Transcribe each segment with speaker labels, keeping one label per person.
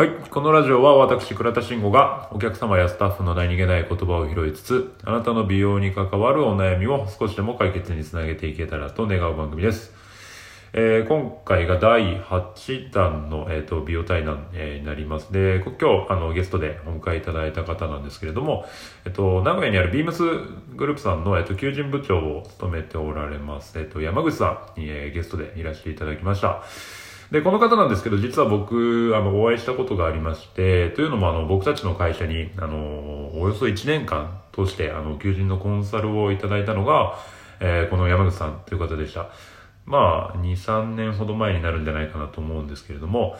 Speaker 1: はい。このラジオは私、倉田慎吾がお客様やスタッフの何気ない言葉を拾いつつ、あなたの美容に関わるお悩みを少しでも解決につなげていけたらと願う番組です。えー今回が第8弾の、えー、と美容対談、えーになります。で、今日あのゲストでお迎えいただいた方なんですけれども、えっと、名古屋にあるビームスグループさんの、えっと、求人部長を務めておられます、えっと、山口さんに、えゲストでいらしていただきました。で、この方なんですけど、実は僕、あの、お会いしたことがありまして、というのも、あの、僕たちの会社に、あの、およそ1年間通して、あの、求人のコンサルをいただいたのが、えーこの山口さんという方でした。まあ、2、3年ほど前になるんじゃないかなと思うんですけれども、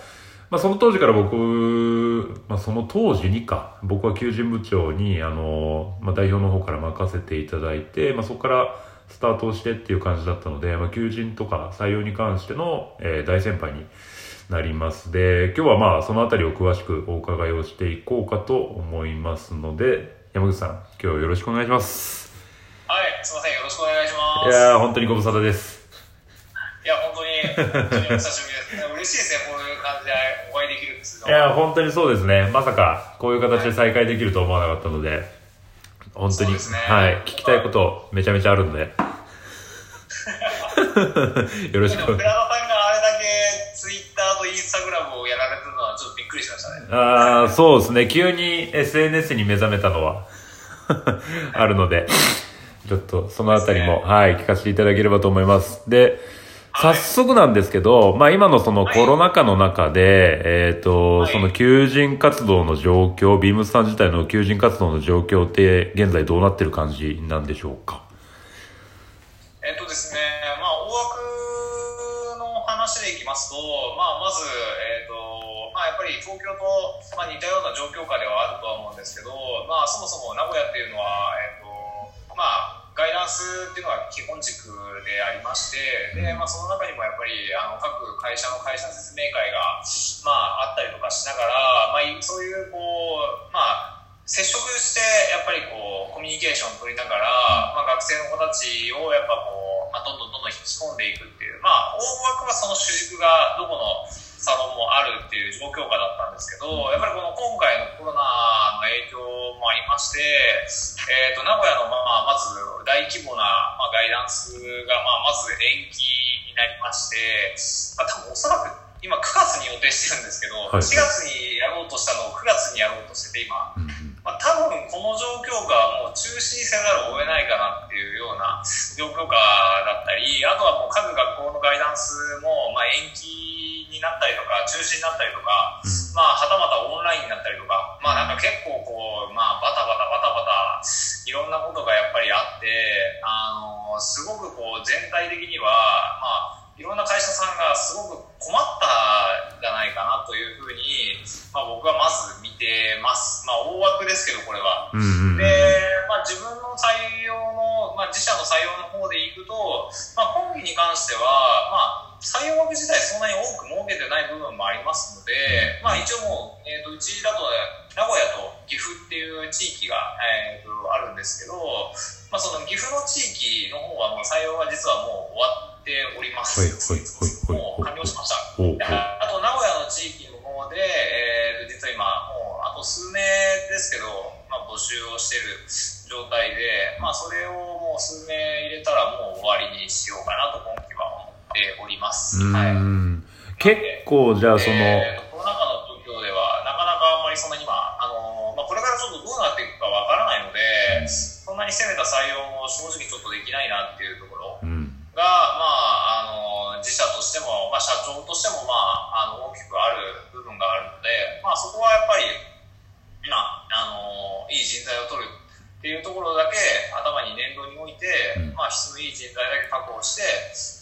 Speaker 1: まあ、その当時から僕、まあ、その当時にか、僕は求人部長に、あの、まあ、代表の方から任せていただいて、まあ、そこからスタートをしてっていう感じだったので、まあ、求人とか採用に関しての、えー大先輩になります。で、今日はまあ、そのあたりを詳しくお伺いをしていこうかと思いますので、山口さん、今日よろしくお願いします。
Speaker 2: はい、すみません、よろしくお願いします。
Speaker 1: いやー、本当にご無沙汰です。
Speaker 2: いや、本当に、本当にお久しぶりです。嬉しいですね、こういう感じでお会いできるんです
Speaker 1: いやー、本当にそうですね。まさか、こういう形で再会できると思わなかったので、本当に、
Speaker 2: ね
Speaker 1: はい、聞きたいことめちゃめちゃあるんで、よろしく。
Speaker 2: 寺田さんがあれだけツイッターとインスタグラムをやられてるのはちょっとびっくりしましたね。
Speaker 1: あーそうですね。急に SNS に目覚めたのは あるので、ちょっとそのあたりも、
Speaker 2: ね
Speaker 1: はい、聞かせていただければと思います。で、
Speaker 2: はい
Speaker 1: 早速なんですけど、まあ今のそのコロナ禍の中で、えっ、と、
Speaker 2: はい。
Speaker 1: その求人活動の状況、ビームスさん自体の求人活動の状況って現在どうなってる感じなんでしょうか？
Speaker 2: えっとですね、まあ、大枠の話でいきますと、まあ、まず、えっと、まあ、やっぱり東京と、まあ、似たような状況下ではあるとは思うんですけど、まあ、そもそも名古屋っていうのは、えっと、まあ、ガイダンスっていうのが基本軸でありまして、で、まあ、その中にもやっぱり、あの、各会社の会社説明会が、まあ、あったりとかしながら、まあ、いそういう、こう、まあ、接触してやっぱりこうコミュニケーションを取りながら、まあ、学生の子たちをやっぱこう、まあ、どんどんどんどん引き込んでいくっていうまあ大枠はその主軸がどこのサロンもあるっていう状況下だったんですけどやっぱりこの今回のコロナの影響もありまして、えー、と名古屋の、まあ、まず大規模な、まあ、ガイダンスが、まあ、まず延期になりまして、まあ、多分おそらく今9月に予定してるんですけど、
Speaker 1: はい。
Speaker 2: 4月にやろうとしたのを9月にやろうとしてて今。
Speaker 1: うんうん。
Speaker 2: まあ、多分この状況がもう中止にせざるを得ないかなっていうような状況下だったりあとはもう各学校のガイダンスもまあ延期になったりとか中止になったりとか、まあ、はたまたオンラインになったりとか、まあ、なんか結構こう、まあ、バタバタバタバタいろんなことがやっぱりあってあのすごくこう全体的には、まあいろんな会社さんがすごく困ったんじゃないかなというふうに、まあ、僕はまず見てます。まあ、大枠ですけど、これは。
Speaker 1: うんうんうん
Speaker 2: で、まあ、自分の採用の、まあ、自社の採用の方でいくと、まあ、今期に関しては、まあ、採用枠自体そんなに多く設けてない部分もありますので、まあ、一応もう、えー、とうちだと名古屋と岐阜っていう地域が、えー、とあるんですけど、まあ、その岐阜の地域の方はもう採用が実はもう終わっております。
Speaker 1: はいはいはいはい
Speaker 2: もう完了しました。ああと名古屋の地域の方で、えー、と実は今もうあと数名ですけど、まあ、募集をしている状態で、まあ、それをもう数名入れたらもう終わりにしようかなと今おります。
Speaker 1: う
Speaker 2: はい
Speaker 1: ん結構じゃあその、
Speaker 2: えーとコロナ禍の状況ではなかなかあんまりそんなに今、あのーまあ、これからちょっとどうなっていくかわからないので、そんなに攻めた採用も正直ちょっとできないなっていうところ
Speaker 1: うん
Speaker 2: が、まあ、あの自社としても、まあ、社長としても、まあ、あの大きくある部分があるので、まあ、そこはやっぱり、まあ、あのいい人材を取るっていうところだけ頭に念頭に置いて、
Speaker 1: うん
Speaker 2: まあ、質のいい人材だけ確保して、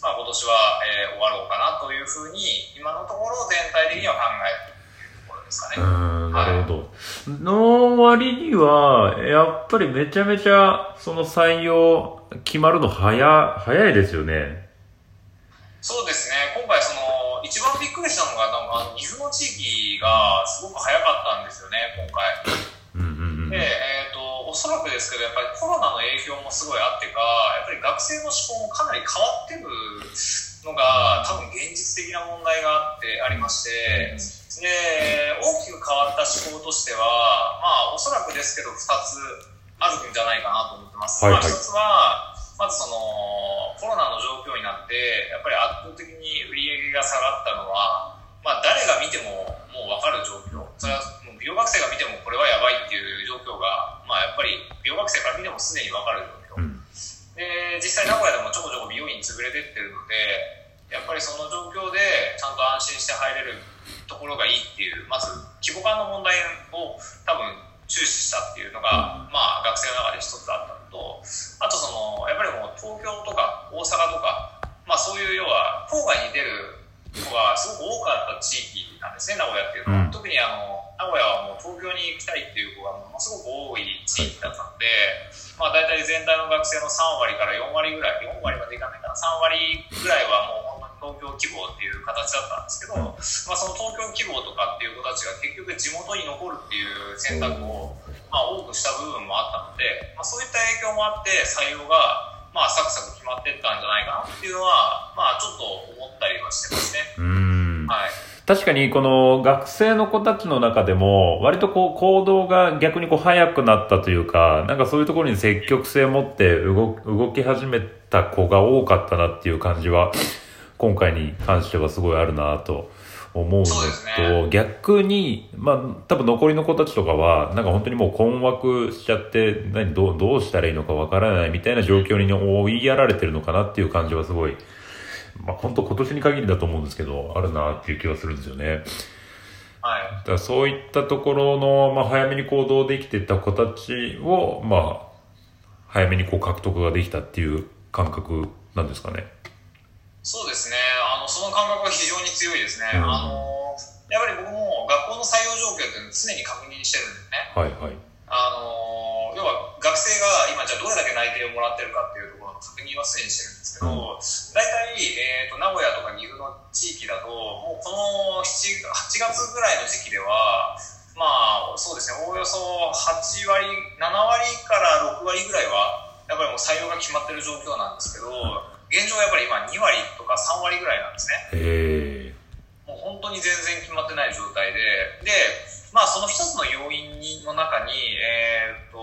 Speaker 2: まあ、今年は、えー終わろうかなというふうに今のところ全体的には考えているというところですかね。
Speaker 1: うん、なるほど。の割には、やっぱりめちゃめちゃ、その採用決まるの早、早いですよね。
Speaker 2: そうですね、今回その、一番びっくりしたのが、なんかあの岐阜の地域がすごく早かったんですよね、今回。
Speaker 1: うんうんうん。
Speaker 2: で、えー、とおそらくですけどやっぱりコロナの影響もすごいあってかやっぱり学生の思考もかなり変わってるのが多分現実的な問題があってありましてで大きく思考としては、まあ、おそらくですけど、2つあるんじゃないかなと思ってます。
Speaker 1: はいはい
Speaker 2: まあ、1つは、まずその、コロナの状況になって、やっぱり圧倒的に売り上げが下がったのは、まあ、誰が見てももう分かる状況。それはもう美容学生が見てもこれはやばいっていう状況が、まあ、やっぱり美容学生から見てもすでに分かるで実際名古屋でもちょこちょこ美容院潰れてってるのでやっぱりその状況でちゃんと安心して入れるところがいいっていうまず規模感の問題を多分注視したっていうのが、まあ学生の中で一つあったのとあとそのやっぱりもう東京とか大阪とか、まあ、そういう要は郊外に出る子がすごく多かった地域なんですね名古屋っていうのは、
Speaker 1: うん
Speaker 2: 特にあの名古屋はもう東京に行きたいっていう子がものすごく多い地域だったので、まあ、大体全体の学生の3割から4割ぐらい4割までいかないかな。3割ぐらいはもう本当に東京希望っていう形だったんですけど、まあ、その東京希望とかっていう子たちが結局地元に残るっていう選択を、まあ、多くした部分もあったので、まあ、そういった影響もあって採用が、まあ、サクサク決まっていったんじゃないかなっていうのは、まあ、ちょっと思ったりはしてますね。
Speaker 1: うん。
Speaker 2: はい
Speaker 1: 確かにこの学生の子たちの中でも割とこう行動が逆にこう早くなったというかなんかそういうところに積極性を持って動動き始めた子が多かったなっていう感じは今回に関してはすごいあるなと思うの
Speaker 2: そうです
Speaker 1: と、
Speaker 2: ね。
Speaker 1: 逆にまあ多分残りの子たちとかはなんか本当にもう困惑しちゃって何どうどうしたらいいのかわからないみたいな状況に追いやられてるのかなっていう感じはすごいまあ本当今年に限りだと思うんですけど、あるなっていう気はするんですよね。
Speaker 2: はい
Speaker 1: だそういったところの、まあ早めに行動できてた子たちを、まあ、早めにこう獲得ができたっていう感覚なんですかね。
Speaker 2: そうですねあのその感覚は非常に強いですね、
Speaker 1: うん
Speaker 2: あのやっぱり僕も学校の採用状況っていうのを常に確認してるんですね
Speaker 1: はいはい。
Speaker 2: あの学生が今じゃあどれだけ内定をもらってるかっていうところの確認は常にしてるんですけど、大体、えー、と名古屋とか岐阜の地域だともうこの7 8月ぐらいの時期ではまあそうですねおおよそ8割7割から6割ぐらいはやっぱりもう採用が決まってる状況なんですけど現状はやっぱり今2割とか3割ぐらいなんですね。もう本当に全然決まってない状態で、で、まあその一つの要因にの中に、えーっと、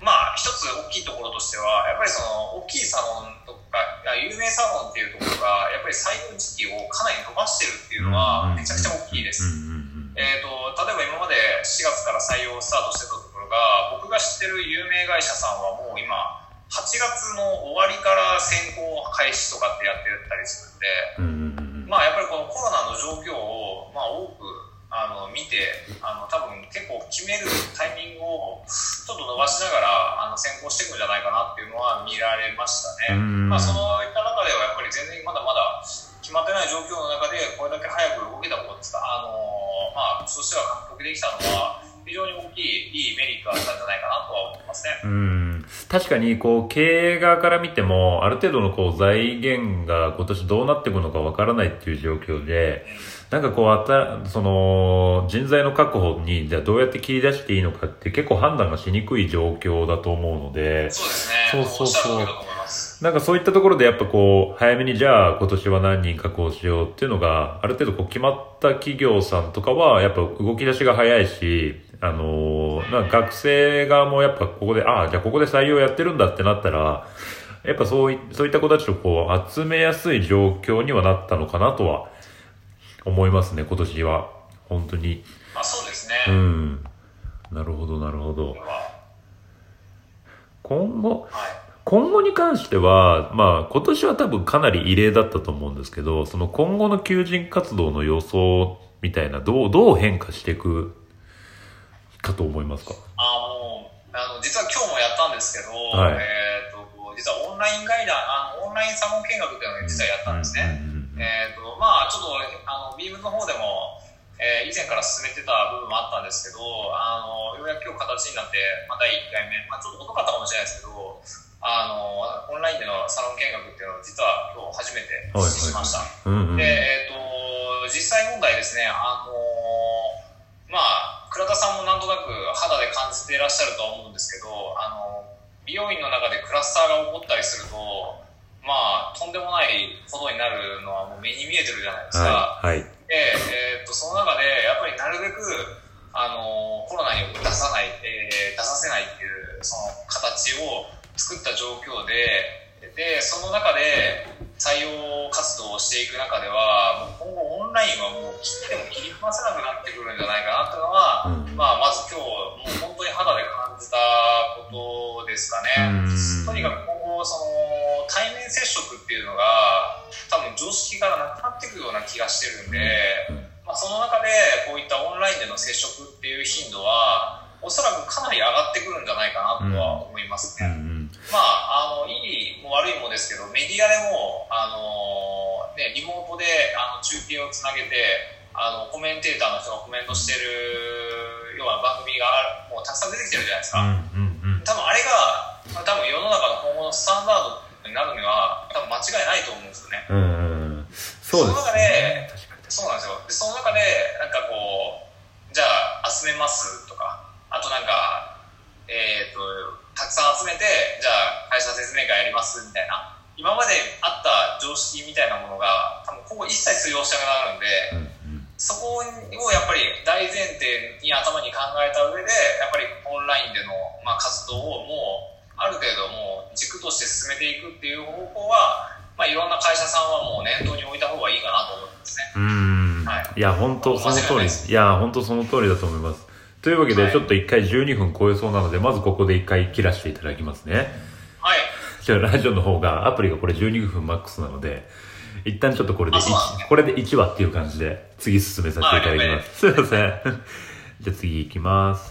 Speaker 2: まあ一つ大きいところとしては、やっぱりその大きいサロンとか、あ有名サロンっていうところが、やっぱり採用時期をかなり伸ばしてるっていうのはめちゃくちゃ大きいです。えー、と例えば今まで4月から採用をスタートしてたところが僕が知ってる有名会社さんはもう今8月の終わりから選考開始とかってやってたりするんで、
Speaker 1: うんうんうん。
Speaker 2: まあ、やっぱりこのコロナの状況を、まあ、多くあの見てあの多分結構決めるタイミングをちょっと伸ばしながらあの先行していくんじゃないかなっていうのは見られましたね。
Speaker 1: うん
Speaker 2: まあ、そういった中ではやっぱり全然まだまだ決まってない状況の中でこれだけ早く動けたことですか、あのまあ、そしては獲得できたのは非常に大きいいいメリットだったんじゃないかなとは思いますね。
Speaker 1: うん確かにこう経営側から見てもある程度のこう財源が今年どうなっていくのかわからないっていう状況でなんかこうあたその人材の確保にじゃあどうやって切り出していいのかって結構判断がしにくい状況だと思うので
Speaker 2: そうですね。
Speaker 1: そうそうそう。なんかそういったところでやっぱこう早めにじゃあ今年は何人確保しようっていうのがある程度こう決まった企業さんとかはやっぱ動き出しが早いしあのーなんか学生側もやっぱここでああじゃあここで採用やってるんだってなったらやっぱそういそういった子たちをこう集めやすい状況にはなったのかなとは思いますね今年は。本当に。
Speaker 2: まあ、そうですね。
Speaker 1: うん。なるほどなるほど。今後
Speaker 2: はい。
Speaker 1: 今後に関しては、まあ、今年は多分かなり異例だったと思うんですけど、その今後の求人活動の予想みたいな、どう、どう変化していくかと思いますか？
Speaker 2: あもうあの実は今日もやったんですけど、
Speaker 1: はい。
Speaker 2: えー、と実はオンラインガイダあのオンラインサロン見学っていうのを実はやったんですね、
Speaker 1: うんうんうん
Speaker 2: えーとまあ、ちょっとあのビームの方でも、えー以前から進めてた部分もあったんですけどあのようやく今日形になって、まあ、第1回目、まあ、ちょっと遅かったかもしれないですけどあのオンラインでのサロン見学っていうのを実は今日初めてしました、で、えー、と実際問題ですね、あのまあ、倉田さんもなんとなく肌で感じていらっしゃるとは思うんですけど、あの美容院の中でクラスターが起こったりすると、まあ、とんでもないことになるのはもう目に見えてるじゃないですか。
Speaker 1: はい。はい。
Speaker 2: で、えー、とその中でやっぱりなるべべくあのコロナに出さない、えー、出させないっていうその形を作った状況ででその中で採用活動をしていく中ではもう今後オンラインはもう切っても切り離せなくなってくるんじゃないかなっていうのは、うん、まあ、まず今日もう本当に肌で感じたことですかね。とにかく今後その接触っていうのが多分常識からなくなっていくような気がしてるんで、まあ、その中でこういったオンラインでの接触っていう頻度はおそらくかなり上がってくるんじゃないかなとは思いますね。まあ、あのいいも悪いもですけどメディアでもあの、ね、リモートであの中継をつなげてあのコメンテーターの人がコメントしてるような番組がもうたくさん出てきてるじゃないですか、うんうんうん、多分あれが多分世の中の今後のスタンダードになるには多分間違いないと思うんですよね、うんうん、そうです、ね、その中でそうなんですよ。でその中でなんかこうじゃあ集めますとかあとなんかえっ、ー、とたくさん集めてじゃあ会社説明会やりますみたいな今まであった常識みたいなものが多分今後一切通用しなくなるんで、うんうん、そこをやっぱり大前提に頭に考えた上でやっぱりオンラインでの、まあ、活動をもうある程度もう軸として進めていくっていう方向は、まあ、いろんな会社さんはもう念頭に置いた方がいいかなと思うんですね。うん、はい、いや本当その通りいや本当その通りだと思います。
Speaker 1: というわけで、ちょっと一回12分超えそうなので、まずここで一回切らせていただきますね。
Speaker 2: はい。
Speaker 1: じゃあ、ラジオの方が、アプリがこれ12分マックスなので、一旦ちょっとこれで1、ね、これで1話っていう感じで、次進めさせていただきます。すいません。じゃあ次行きます。